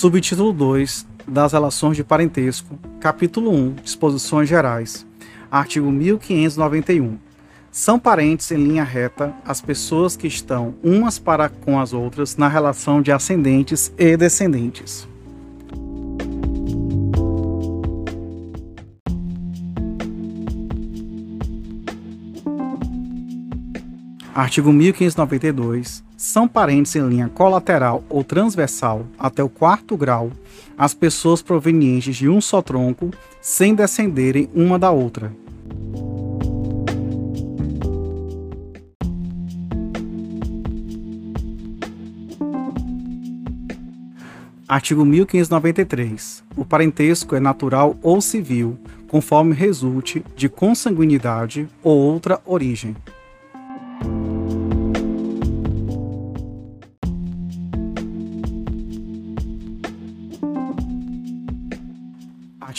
Subtítulo 2 das Relações de Parentesco, Capítulo 1 Disposições Gerais, artigo 1591. São parentes em linha reta as pessoas que estão umas para com as outras na relação de ascendentes e descendentes. Artigo 1592. São parentes em linha colateral ou transversal até o quarto grau as pessoas provenientes de um só tronco, sem descenderem uma da outra. Artigo 1593. O parentesco é natural ou civil, conforme resulte de consanguinidade ou outra origem.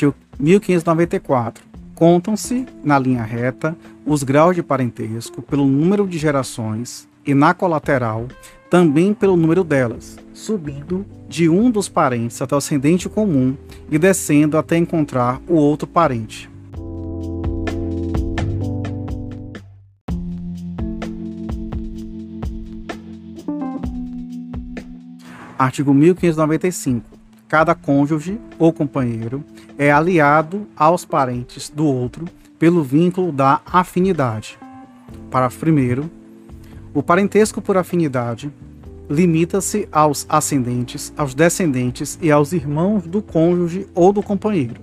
Artigo 1594. Contam-se, na linha reta, os graus de parentesco pelo número de gerações e, na colateral, também pelo número delas, subindo de um dos parentes até o ascendente comum e descendo até encontrar o outro parente. Artigo 1595 cada cônjuge ou companheiro é aliado aos parentes do outro pelo vínculo da afinidade. Parágrafo primeiro. O parentesco por afinidade limita-se aos ascendentes, aos descendentes e aos irmãos do cônjuge ou do companheiro.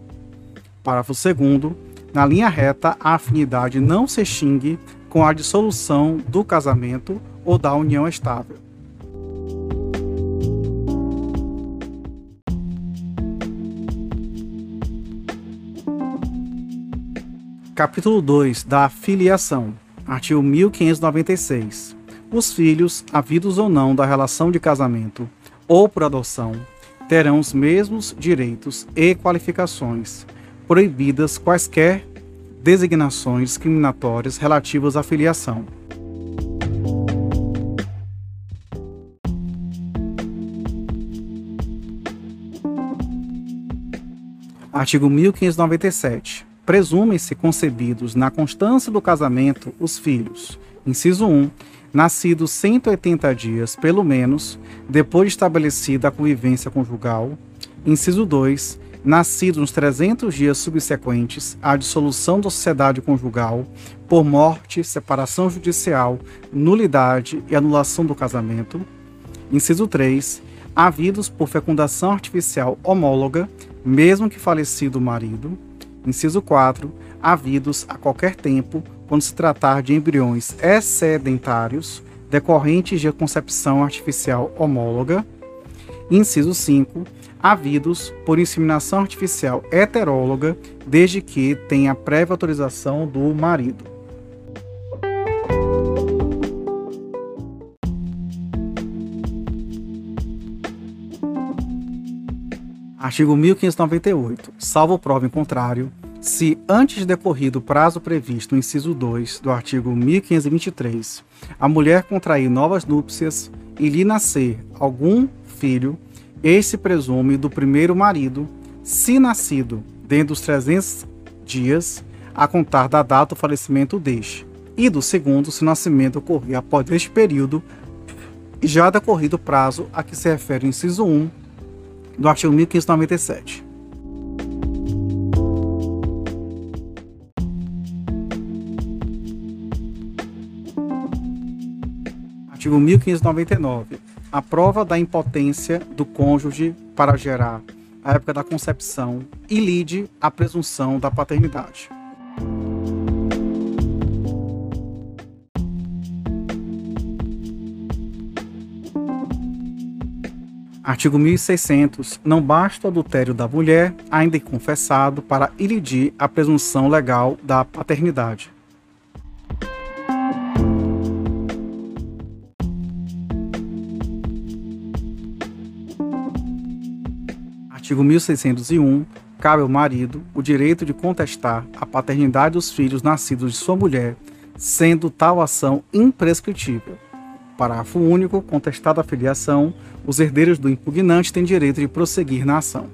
Parágrafo segundo. Na linha reta, a afinidade não se extingue com a dissolução do casamento ou da união estável. Capítulo 2 da Filiação, artigo 1596. Os filhos, havidos ou não da relação de casamento ou por adoção, terão os mesmos direitos e qualificações, proibidas quaisquer designações discriminatórias relativas à filiação. Artigo 1597 presumem-se concebidos na constância do casamento os filhos. Inciso 1. Nascidos 180 dias, pelo menos, depois de estabelecida a convivência conjugal. Inciso 2. Nascidos nos 300 dias subsequentes à dissolução da sociedade conjugal por morte, separação judicial, nulidade e anulação do casamento. Inciso 3. Havidos por fecundação artificial homóloga, mesmo que falecido o marido. Inciso 4. Havidos a qualquer tempo, quando se tratar de embriões excedentários decorrentes de concepção artificial homóloga. Inciso 5. Havidos por inseminação artificial heteróloga, desde que tenha prévia autorização do marido. Artigo 1598. Salvo prova em contrário, se antes de decorrido o prazo previsto no inciso 2 do artigo 1523, a mulher contrair novas núpcias e lhe nascer algum filho, esse presume do primeiro marido, se nascido dentro dos 300 dias a contar da data do falecimento deste, e do segundo, se o nascimento ocorrer após este período, já decorrido o prazo a que se refere o inciso 1 do artigo 1597. Artigo 1599. A prova da impotência do cônjuge para gerar a época da concepção e lide a presunção da paternidade. Artigo 1600. Não basta o adultério da mulher, ainda confessado, para ilidir a presunção legal da paternidade. Artigo 1601. Cabe ao marido o direito de contestar a paternidade dos filhos nascidos de sua mulher, sendo tal ação imprescritível. Parágrafo único. Contestada a filiação, os herdeiros do impugnante têm direito de prosseguir na ação.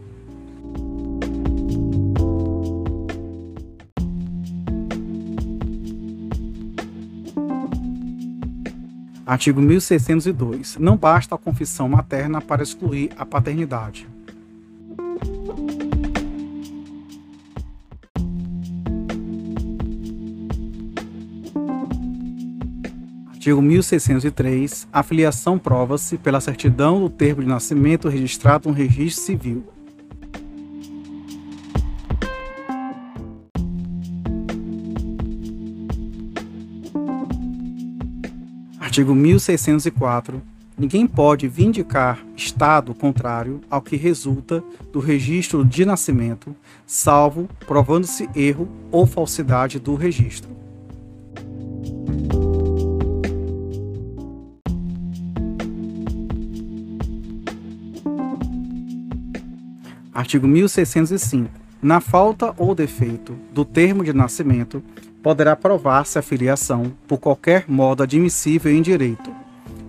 Artigo 1602. Não basta a confissão materna para excluir a paternidade. Artigo 1603. A filiação prova-se pela certidão do termo de nascimento registrado no registro civil. Artigo 1604. Ninguém pode vindicar estado contrário ao que resulta do registro de nascimento, salvo provando-se erro ou falsidade do registro. Artigo 1605. Na falta ou defeito do termo de nascimento, poderá provar-se a filiação por qualquer modo admissível em direito.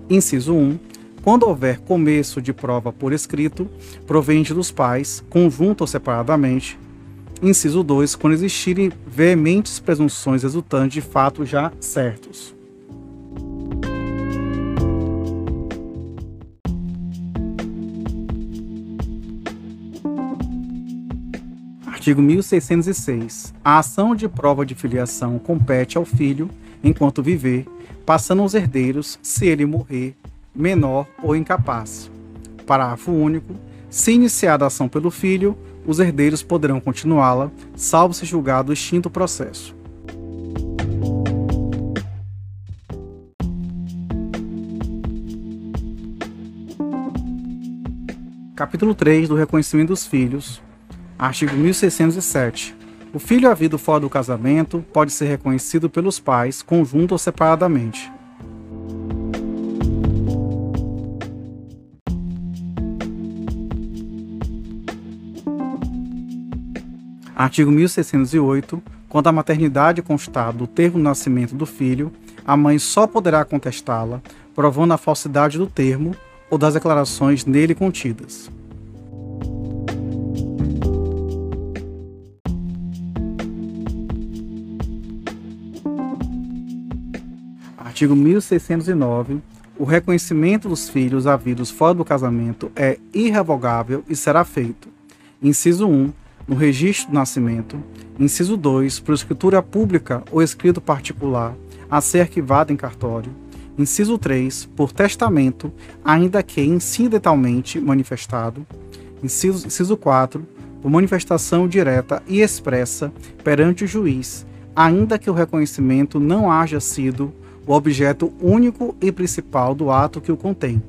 Inciso 1. Quando houver começo de prova por escrito, proveniente dos pais, conjunto ou separadamente. Inciso 2. Quando existirem veementes presunções resultantes de fatos já certos. Artigo 1606. A ação de prova de filiação compete ao filho, enquanto viver, passando aos herdeiros se ele morrer, menor ou incapaz. Parágrafo único. Se iniciada a ação pelo filho, os herdeiros poderão continuá-la, salvo se julgado extinto o processo. Capítulo 3 do Reconhecimento dos Filhos, Artigo 1607. O filho havido fora do casamento pode ser reconhecido pelos pais, conjunto ou separadamente. Artigo 1608. Quando a maternidade constar do termo de nascimento do filho, a mãe só poderá contestá-la, provando a falsidade do termo ou das declarações nele contidas. Artigo 1609. O reconhecimento dos filhos havidos fora do casamento é irrevogável e será feito. Inciso 1. No registro do nascimento. Inciso 2. Por escritura pública ou escrito particular, a ser arquivado em cartório. Inciso 3. Por testamento, ainda que incidentalmente manifestado. Inciso, inciso 4. Por manifestação direta e expressa perante o juiz, ainda que o reconhecimento não haja sido o objeto único e principal do ato que o contém.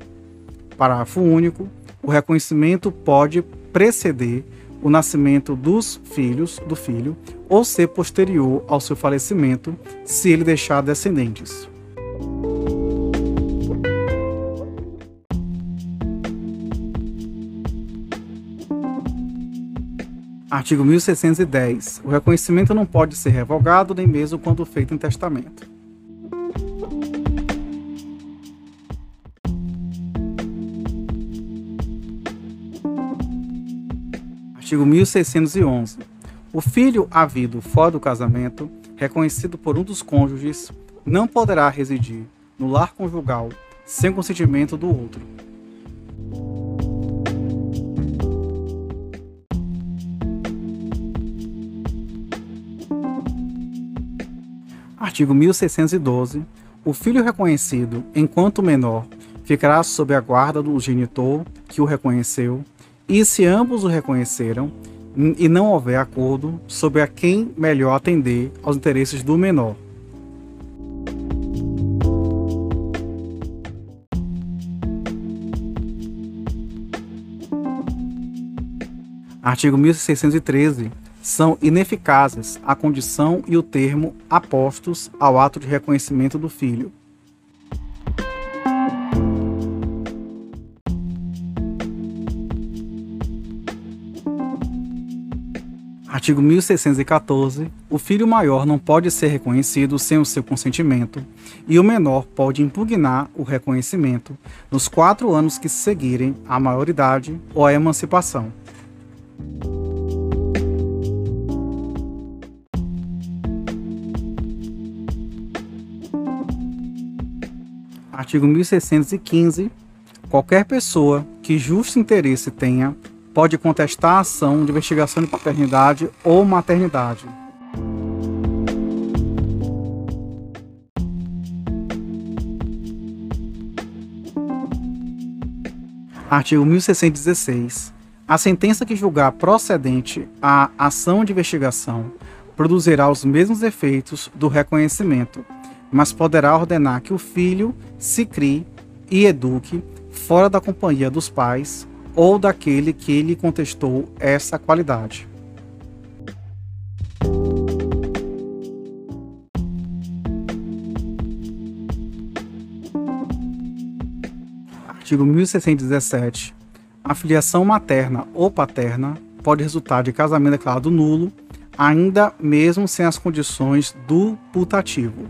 Parágrafo único. O reconhecimento pode preceder o nascimento dos filhos do filho ou ser posterior ao seu falecimento, se ele deixar descendentes. Artigo 1610. O reconhecimento não pode ser revogado nem mesmo quando feito em testamento. Artigo 1611. O filho havido fora do casamento, reconhecido por um dos cônjuges, não poderá residir no lar conjugal sem consentimento do outro. Artigo 1612. O filho reconhecido, enquanto menor, ficará sob a guarda do genitor que o reconheceu e se ambos o reconheceram e não houver acordo sobre a quem melhor atender aos interesses do menor. Artigo 1613. São ineficazes a condição e o termo apostos ao ato de reconhecimento do filho, Artigo 1614. O filho maior não pode ser reconhecido sem o seu consentimento, e o menor pode impugnar o reconhecimento nos quatro anos que se seguirem à maioridade ou à emancipação. Artigo 1615. Qualquer pessoa que justo interesse tenha pode contestar a ação de investigação de paternidade ou maternidade. Artigo 1616. A sentença que julgar procedente a ação de investigação produzirá os mesmos efeitos do reconhecimento, mas poderá ordenar que o filho se crie e eduque fora da companhia dos pais ou daquele que lhe contestou essa qualidade. Artigo 1617. A filiação materna ou paterna pode resultar de casamento declarado nulo, ainda mesmo sem as condições do putativo.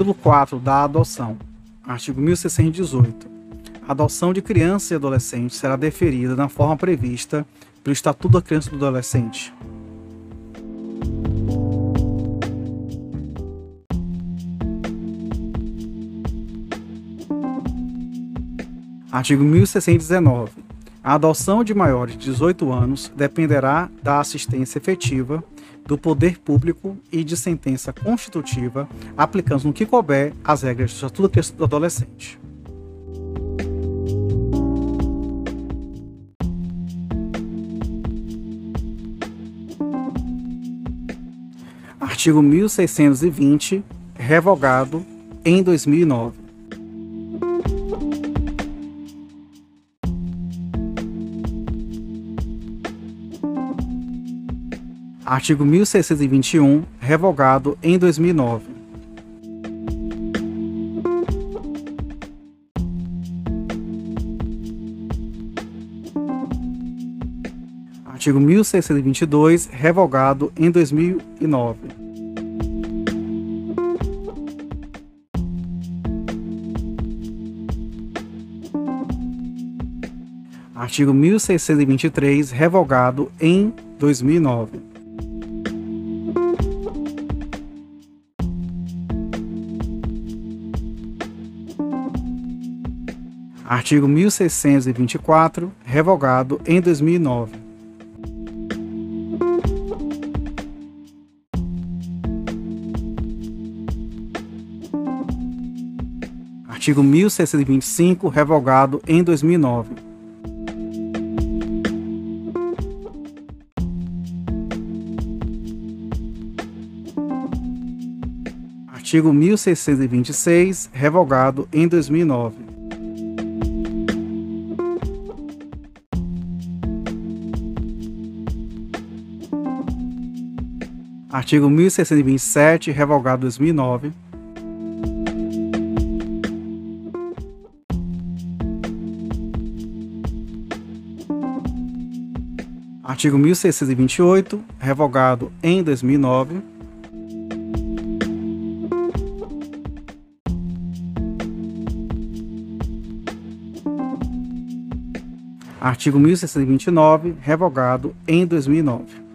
Capítulo 4 da adoção. Artigo 1618. A adoção de criança e adolescente será deferida na forma prevista pelo Estatuto da Criança e do Adolescente. Artigo 1619. A adoção de maiores de 18 anos dependerá da assistência efetiva do poder público e de sentença constitutiva, aplicando no que couber as regras do Estatuto do Adolescente. Artigo 1620, revogado em 2009. Artigo 1621, revogado em 2009. Artigo 1622, revogado em 2009. Artigo 1623, revogado em 2009. Artigo 1624, revogado em 2009. Artigo 1625, revogado em 2009. Artigo 1626, revogado em 2009. Artigo 1627, revogado 2009. Artigo 1628, revogado em 2009. Artigo 1629, revogado em 2009.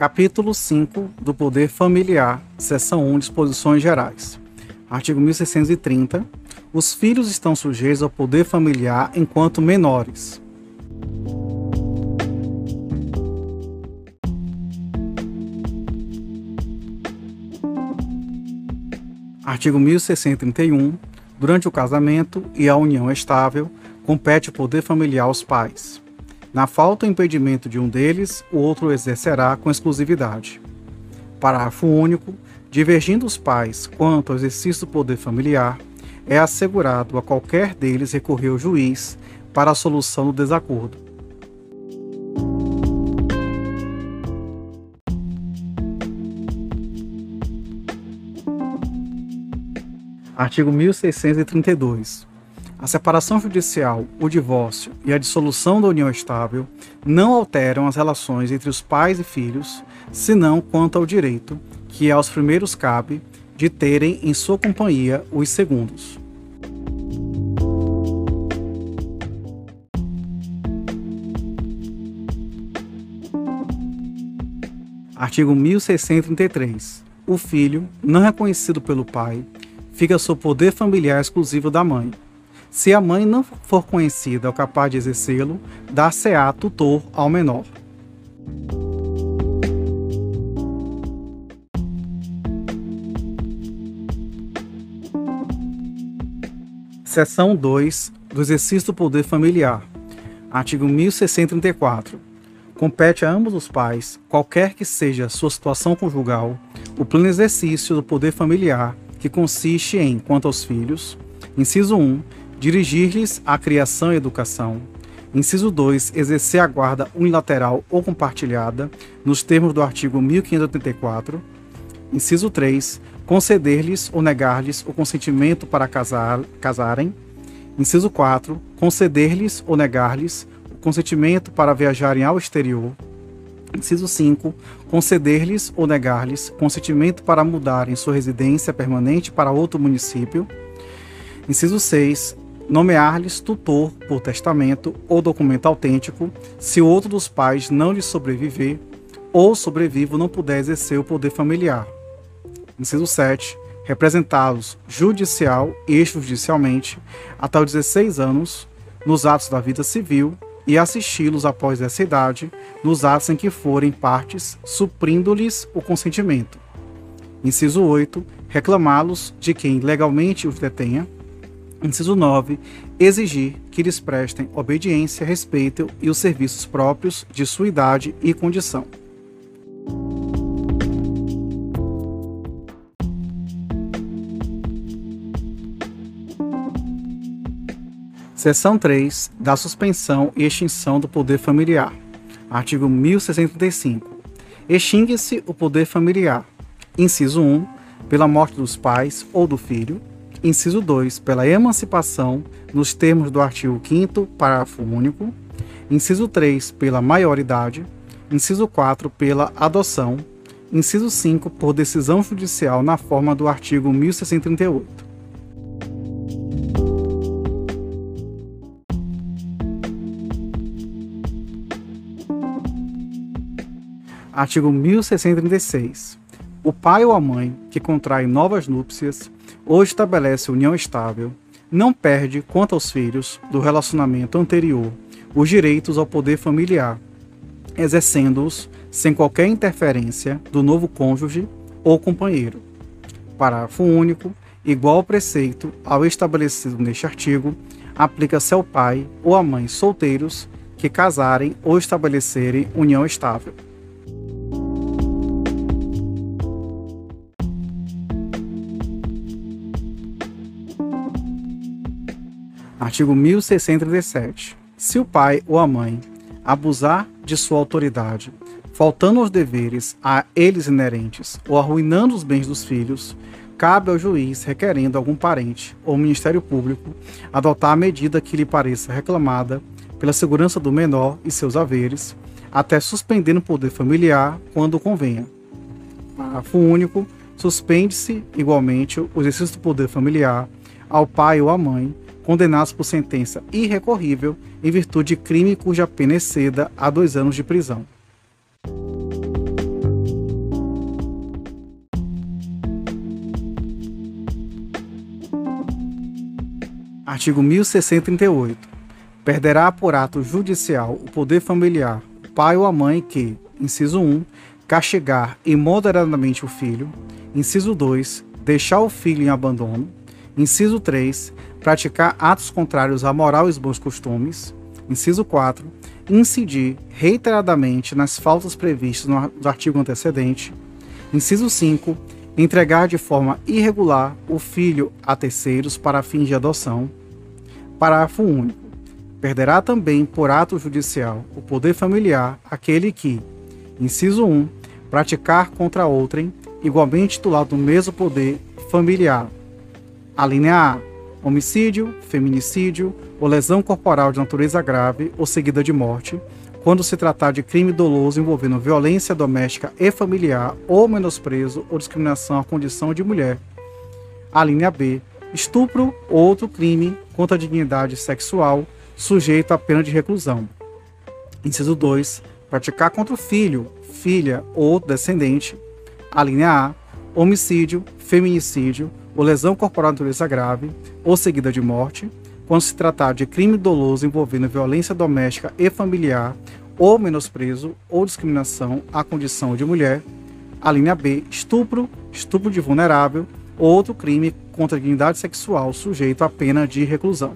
Capítulo 5 do Poder Familiar, Seção 1, Disposições Gerais. Artigo 1630. Os filhos estão sujeitos ao poder familiar enquanto menores. Artigo 1631. Durante o casamento e a união estável, compete o poder familiar aos pais. Na falta ou impedimento de um deles, o outro exercerá com exclusividade. Parágrafo único. Divergindo os pais quanto ao exercício do poder familiar, é assegurado a qualquer deles recorrer ao juiz para a solução do desacordo. Artigo 1632. A separação judicial, o divórcio e a dissolução da união estável não alteram as relações entre os pais e filhos, senão quanto ao direito, que aos primeiros cabe, de terem em sua companhia os segundos. Artigo 1633. O filho, não reconhecido pelo pai, fica sob poder familiar exclusivo da mãe. Se a mãe não for conhecida ou capaz de exercê-lo, dar-se-á tutor ao menor. Seção 2 do exercício do poder familiar. Artigo 1634 compete a ambos os pais, qualquer que seja sua situação conjugal, o pleno exercício do poder familiar, que consiste em, quanto aos filhos, inciso 1, dirigir-lhes a criação e educação, inciso 2, exercer a guarda unilateral ou compartilhada, nos termos do artigo 1584, inciso 3, conceder-lhes ou negar-lhes o consentimento para casar, casarem, inciso 4, conceder-lhes ou negar-lhes consentimento para viajarem ao exterior. Inciso 5. Conceder-lhes ou negar-lhes consentimento para mudarem sua residência permanente para outro município. Inciso 6. Nomear-lhes tutor por testamento ou documento autêntico, se o outro dos pais não lhes sobreviver ou sobrevivo não puder exercer o poder familiar. Inciso 7. Representá-los judicial e extrajudicialmente até os 16 anos nos atos da vida civil e assisti-los após essa idade, nos atos em que forem partes, suprindo-lhes o consentimento. Inciso 8. Reclamá-los de quem legalmente os detenha. Inciso 9. Exigir que lhes prestem obediência, respeito e os serviços próprios de sua idade e condição. Seção 3 da suspensão e extinção do poder familiar. Artigo 1065. Extingue-se o poder familiar. Inciso 1, pela morte dos pais ou do filho. Inciso 2, pela emancipação, nos termos do artigo 5 parágrafo único. Inciso 3, pela maioridade. Inciso 4, pela adoção. Inciso 5, por decisão judicial na forma do artigo 1638. Artigo 1636. O pai ou a mãe que contrai novas núpcias ou estabelece união estável não perde, quanto aos filhos do relacionamento anterior, os direitos ao poder familiar, exercendo-os sem qualquer interferência do novo cônjuge ou companheiro. Parágrafo único. Igual preceito ao estabelecido neste artigo, aplica-se ao pai ou à mãe solteiros que casarem ou estabelecerem união estável. Artigo 1637. Se o pai ou a mãe abusar de sua autoridade, faltando aos deveres a eles inerentes ou arruinando os bens dos filhos, cabe ao juiz, requerendo algum parente ou Ministério Público, adotar a medida que lhe pareça reclamada pela segurança do menor e seus haveres, até suspendendo o poder familiar quando convenha. Parágrafo único. Suspende-se, igualmente, o exercício do poder familiar ao pai ou à mãe condenados por sentença irrecorrível em virtude de crime cuja pena exceda a dois anos de prisão. Artigo 1638. Perderá por ato judicial o poder familiar o pai ou a mãe que, inciso 1, castigar imoderadamente o filho, inciso 2, deixar o filho em abandono, inciso 3, praticar atos contrários à moral e bons costumes. Inciso 4. Incidir reiteradamente nas faltas previstas no artigo antecedente. Inciso 5. Entregar de forma irregular o filho a terceiros para fins de adoção. Parágrafo único. Perderá também, por ato judicial, o poder familiar aquele que, inciso 1, praticar contra outrem, igualmente titular do mesmo poder familiar, A linha A: homicídio, feminicídio ou lesão corporal de natureza grave ou seguida de morte, quando se tratar de crime doloso envolvendo violência doméstica e familiar ou menosprezo ou discriminação à condição de mulher. A linha B: estupro ou outro crime contra a dignidade sexual, sujeito à pena de reclusão. Inciso 2. Praticar contra o filho, filha ou descendente. A linha A: homicídio, feminicídio ou lesão corporal de natureza grave ou seguida de morte, quando se tratar de crime doloso envolvendo violência doméstica e familiar ou menosprezo ou discriminação à condição de mulher. A linha B: estupro, estupro de vulnerável ou outro crime contra a dignidade sexual sujeito à pena de reclusão.